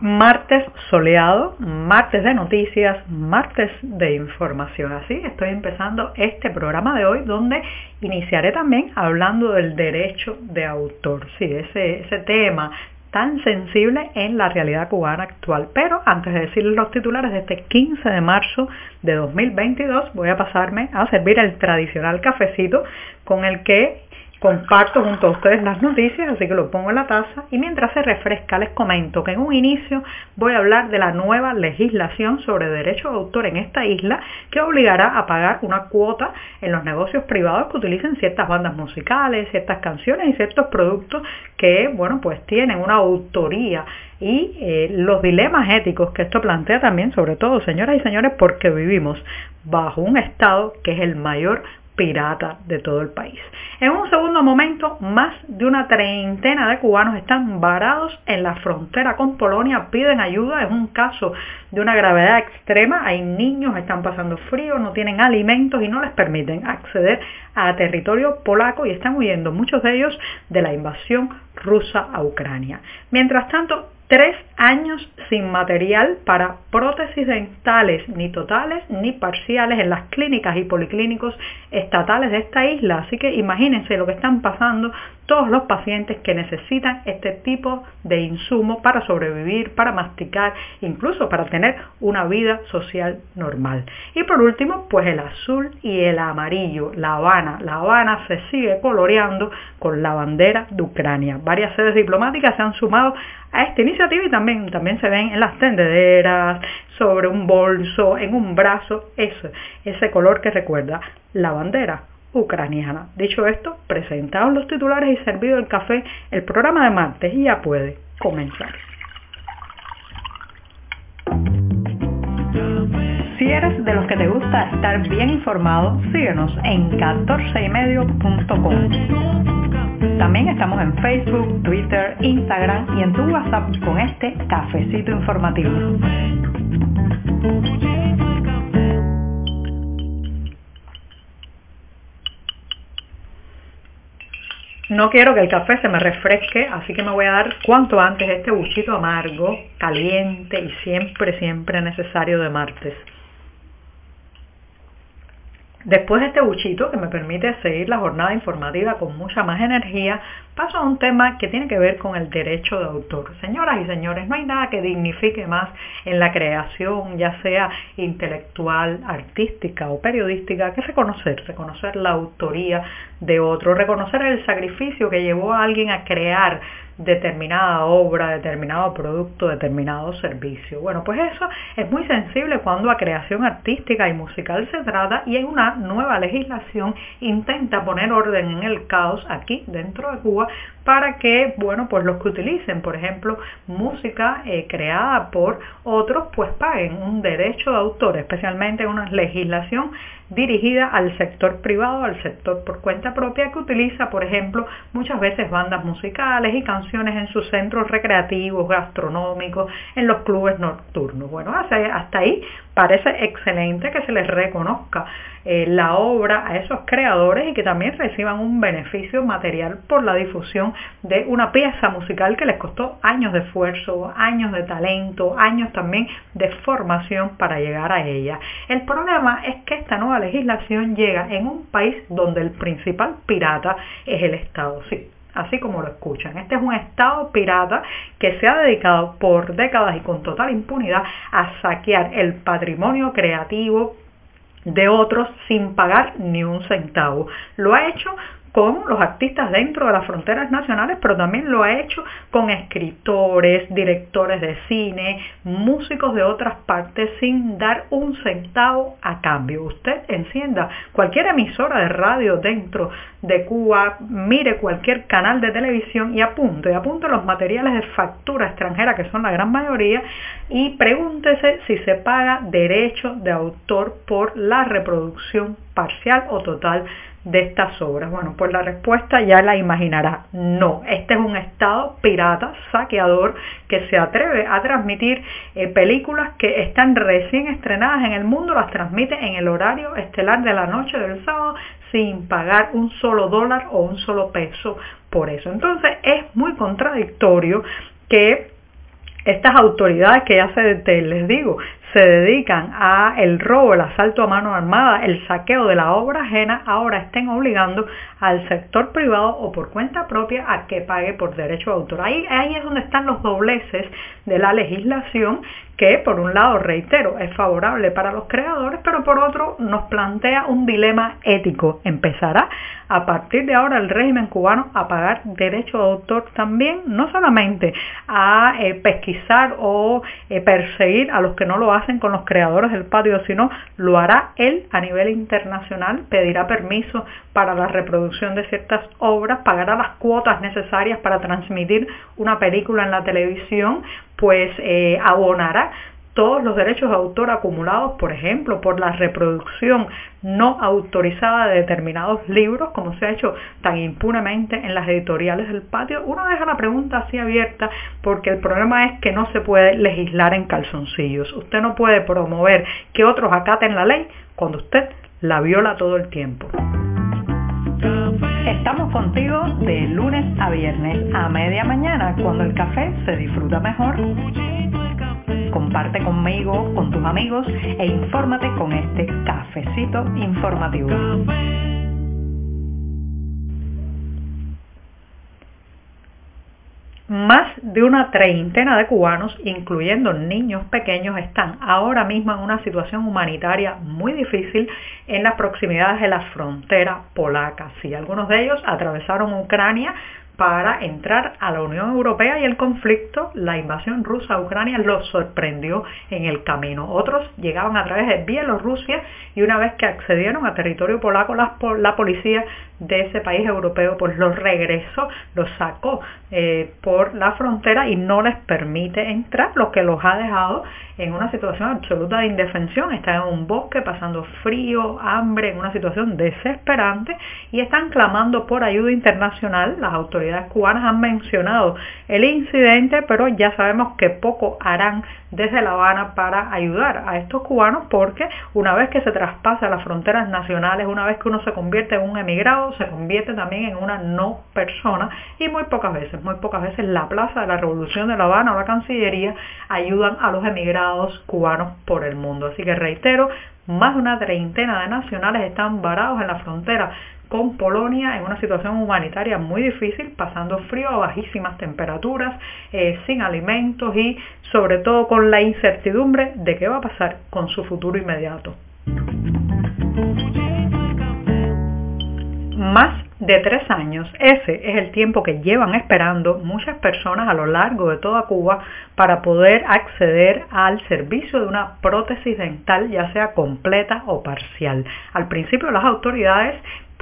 Martes soleado, martes de noticias, martes de información. Así estoy empezando este programa de hoy donde iniciaré también hablando del derecho de autor. Sí, ese, ese tema tan sensible en la realidad cubana actual. Pero antes de decirles los titulares de este 15 de marzo de 2022, voy a pasarme a servir el tradicional cafecito con el que Comparto junto a ustedes las noticias, así que lo pongo en la taza y mientras se refresca les comento que en un inicio voy a hablar de la nueva legislación sobre derecho de autor en esta isla que obligará a pagar una cuota en los negocios privados que utilicen ciertas bandas musicales, ciertas canciones y ciertos productos que, bueno, pues tienen una autoría y eh, los dilemas éticos que esto plantea también, sobre todo, señoras y señores, porque vivimos bajo un Estado que es el mayor pirata de todo el país. En un segundo momento, más de una treintena de cubanos están varados en la frontera con Polonia, piden ayuda, es un caso de una gravedad extrema, hay niños, están pasando frío, no tienen alimentos y no les permiten acceder a territorio polaco y están huyendo muchos de ellos de la invasión rusa a Ucrania. Mientras tanto, tres años sin material para prótesis dentales ni totales ni parciales en las clínicas y policlínicos estatales de esta isla. Así que imagínense lo que están pasando todos los pacientes que necesitan este tipo de insumo para sobrevivir, para masticar, incluso para tener una vida social normal. Y por último, pues el azul y el amarillo, La Habana. La Habana se sigue coloreando con la bandera de Ucrania. Varias sedes diplomáticas se han sumado a esta iniciativa y también, también se ven en las tendederas, sobre un bolso, en un brazo, eso, ese color que recuerda la bandera ucraniana. Dicho esto, presentados los titulares y servido el café, el programa de martes ya puede comenzar. Si eres de los que te gusta estar bien informado, síguenos en 14ymedio.com. También estamos en Facebook, Twitter, Instagram y en tu WhatsApp con este cafecito informativo. No quiero que el café se me refresque, así que me voy a dar cuanto antes este buchito amargo, caliente y siempre, siempre necesario de martes. Después de este buchito que me permite seguir la jornada informativa con mucha más energía, paso a un tema que tiene que ver con el derecho de autor. Señoras y señores, no hay nada que dignifique más en la creación, ya sea intelectual, artística o periodística, que reconocer, reconocer la autoría de otro, reconocer el sacrificio que llevó a alguien a crear determinada obra, determinado producto, determinado servicio. Bueno, pues eso es muy sensible cuando a creación artística y musical se trata y en una nueva legislación intenta poner orden en el caos aquí dentro de Cuba para que, bueno, pues los que utilicen, por ejemplo, música eh, creada por otros, pues paguen un derecho de autor, especialmente una legislación dirigida al sector privado, al sector por cuenta propia que utiliza, por ejemplo, muchas veces bandas musicales y canciones en sus centros recreativos, gastronómicos, en los clubes nocturnos. Bueno, hasta ahí parece excelente que se les reconozca eh, la obra a esos creadores y que también reciban un beneficio material por la difusión de una pieza musical que les costó años de esfuerzo, años de talento, años también de formación para llegar a ella. El problema es que esta nueva legislación llega en un país donde el principal pirata es el Estado. Sí, así como lo escuchan. Este es un Estado pirata que se ha dedicado por décadas y con total impunidad a saquear el patrimonio creativo de otros sin pagar ni un centavo. Lo ha hecho con los artistas dentro de las fronteras nacionales, pero también lo ha hecho con escritores, directores de cine, músicos de otras partes sin dar un centavo a cambio. Usted encienda cualquier emisora de radio dentro de Cuba, mire cualquier canal de televisión y apunte, y apunte los materiales de factura extranjera, que son la gran mayoría, y pregúntese si se paga derecho de autor por la reproducción parcial o total de estas obras? Bueno, pues la respuesta ya la imaginará. No, este es un Estado pirata, saqueador, que se atreve a transmitir eh, películas que están recién estrenadas en el mundo, las transmite en el horario estelar de la noche del sábado sin pagar un solo dólar o un solo peso por eso. Entonces es muy contradictorio que estas autoridades que ya se les digo se dedican a el robo, el asalto a mano armada, el saqueo de la obra ajena, ahora estén obligando al sector privado o por cuenta propia a que pague por derecho de autor. Ahí, ahí es donde están los dobleces de la legislación que por un lado, reitero, es favorable para los creadores, pero por otro nos plantea un dilema ético. Empezará a partir de ahora el régimen cubano a pagar derecho de autor también, no solamente a eh, pesquisar o eh, perseguir a los que no lo hacen con los creadores del patio, sino lo hará él a nivel internacional, pedirá permiso para la reproducción de ciertas obras, pagará las cuotas necesarias para transmitir una película en la televisión, pues eh, abonará todos los derechos de autor acumulados, por ejemplo, por la reproducción no autorizada de determinados libros, como se ha hecho tan impunemente en las editoriales del patio, uno deja la pregunta así abierta porque el problema es que no se puede legislar en calzoncillos. Usted no puede promover que otros acaten la ley cuando usted la viola todo el tiempo. Estamos contigo de lunes a viernes a media mañana cuando el café se disfruta mejor. Comparte conmigo, con tus amigos e infórmate con este cafecito informativo. Más de una treintena de cubanos, incluyendo niños pequeños, están ahora mismo en una situación humanitaria muy difícil en las proximidades de la frontera polaca. Sí, algunos de ellos atravesaron Ucrania para entrar a la Unión Europea y el conflicto, la invasión rusa a Ucrania los sorprendió en el camino. Otros llegaban a través de Bielorrusia y una vez que accedieron a territorio polaco, la, la policía de ese país europeo pues los regresó, los sacó eh, por la frontera y no les permite entrar, lo que los ha dejado en una situación absoluta de indefensión. Están en un bosque pasando frío, hambre, en una situación desesperante y están clamando por ayuda internacional. Las autoridades cubanas han mencionado el incidente, pero ya sabemos que poco harán desde La Habana para ayudar a estos cubanos porque una vez que se traspasa las fronteras nacionales, una vez que uno se convierte en un emigrado, se convierte también en una no persona y muy pocas veces, muy pocas veces la Plaza de la Revolución de La Habana o la Cancillería ayudan a los emigrados cubanos por el mundo. Así que reitero, más de una treintena de nacionales están varados en la frontera con Polonia en una situación humanitaria muy difícil, pasando frío a bajísimas temperaturas, eh, sin alimentos y sobre todo con la incertidumbre de qué va a pasar con su futuro inmediato. Más de tres años, ese es el tiempo que llevan esperando muchas personas a lo largo de toda Cuba para poder acceder al servicio de una prótesis dental, ya sea completa o parcial. Al principio las autoridades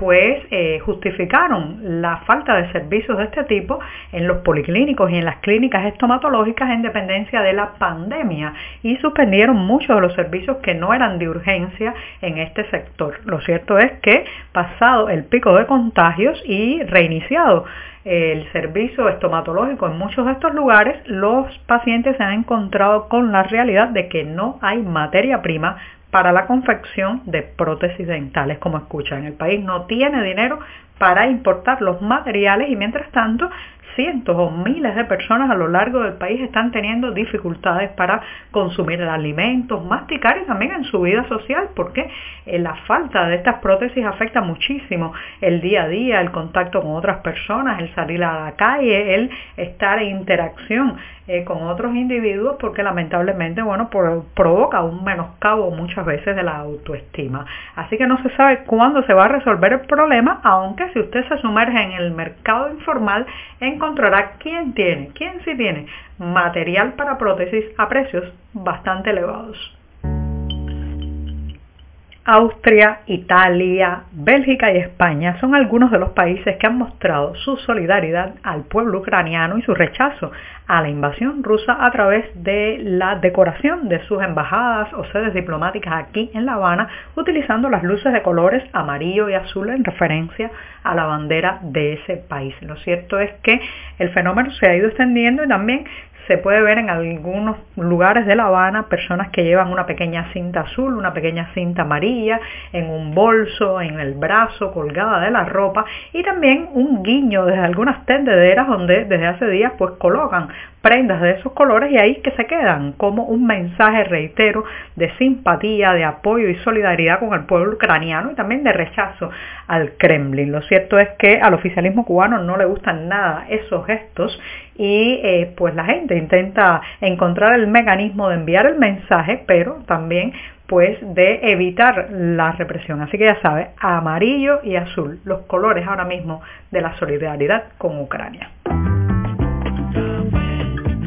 pues eh, justificaron la falta de servicios de este tipo en los policlínicos y en las clínicas estomatológicas en dependencia de la pandemia y suspendieron muchos de los servicios que no eran de urgencia en este sector. Lo cierto es que pasado el pico de contagios y reiniciado el servicio estomatológico en muchos de estos lugares, los pacientes se han encontrado con la realidad de que no hay materia prima para la confección de prótesis dentales, como escuchan. El país no tiene dinero para importar los materiales y mientras tanto cientos o miles de personas a lo largo del país están teniendo dificultades para consumir alimentos, masticar y también en su vida social, porque eh, la falta de estas prótesis afecta muchísimo el día a día, el contacto con otras personas, el salir a la calle, el estar en interacción eh, con otros individuos porque lamentablemente bueno provoca un menoscabo muchas veces de la autoestima. Así que no se sabe cuándo se va a resolver el problema aunque si usted se sumerge en el mercado informal encontrará quién tiene quién sí tiene material para prótesis a precios bastante elevados Austria, Italia, Bélgica y España son algunos de los países que han mostrado su solidaridad al pueblo ucraniano y su rechazo a la invasión rusa a través de la decoración de sus embajadas o sedes diplomáticas aquí en La Habana, utilizando las luces de colores amarillo y azul en referencia a la bandera de ese país. Lo cierto es que el fenómeno se ha ido extendiendo y también se puede ver en algunos lugares de La Habana personas que llevan una pequeña cinta azul, una pequeña cinta amarilla, en un bolso, en el brazo, colgada de la ropa y también un guiño desde algunas tendederas donde desde hace días pues colocan prendas de esos colores y ahí que se quedan como un mensaje, reitero, de simpatía, de apoyo y solidaridad con el pueblo ucraniano y también de rechazo al Kremlin. Lo cierto es que al oficialismo cubano no le gustan nada esos gestos y eh, pues la gente intenta encontrar el mecanismo de enviar el mensaje, pero también pues de evitar la represión. Así que ya sabes, amarillo y azul, los colores ahora mismo de la solidaridad con Ucrania.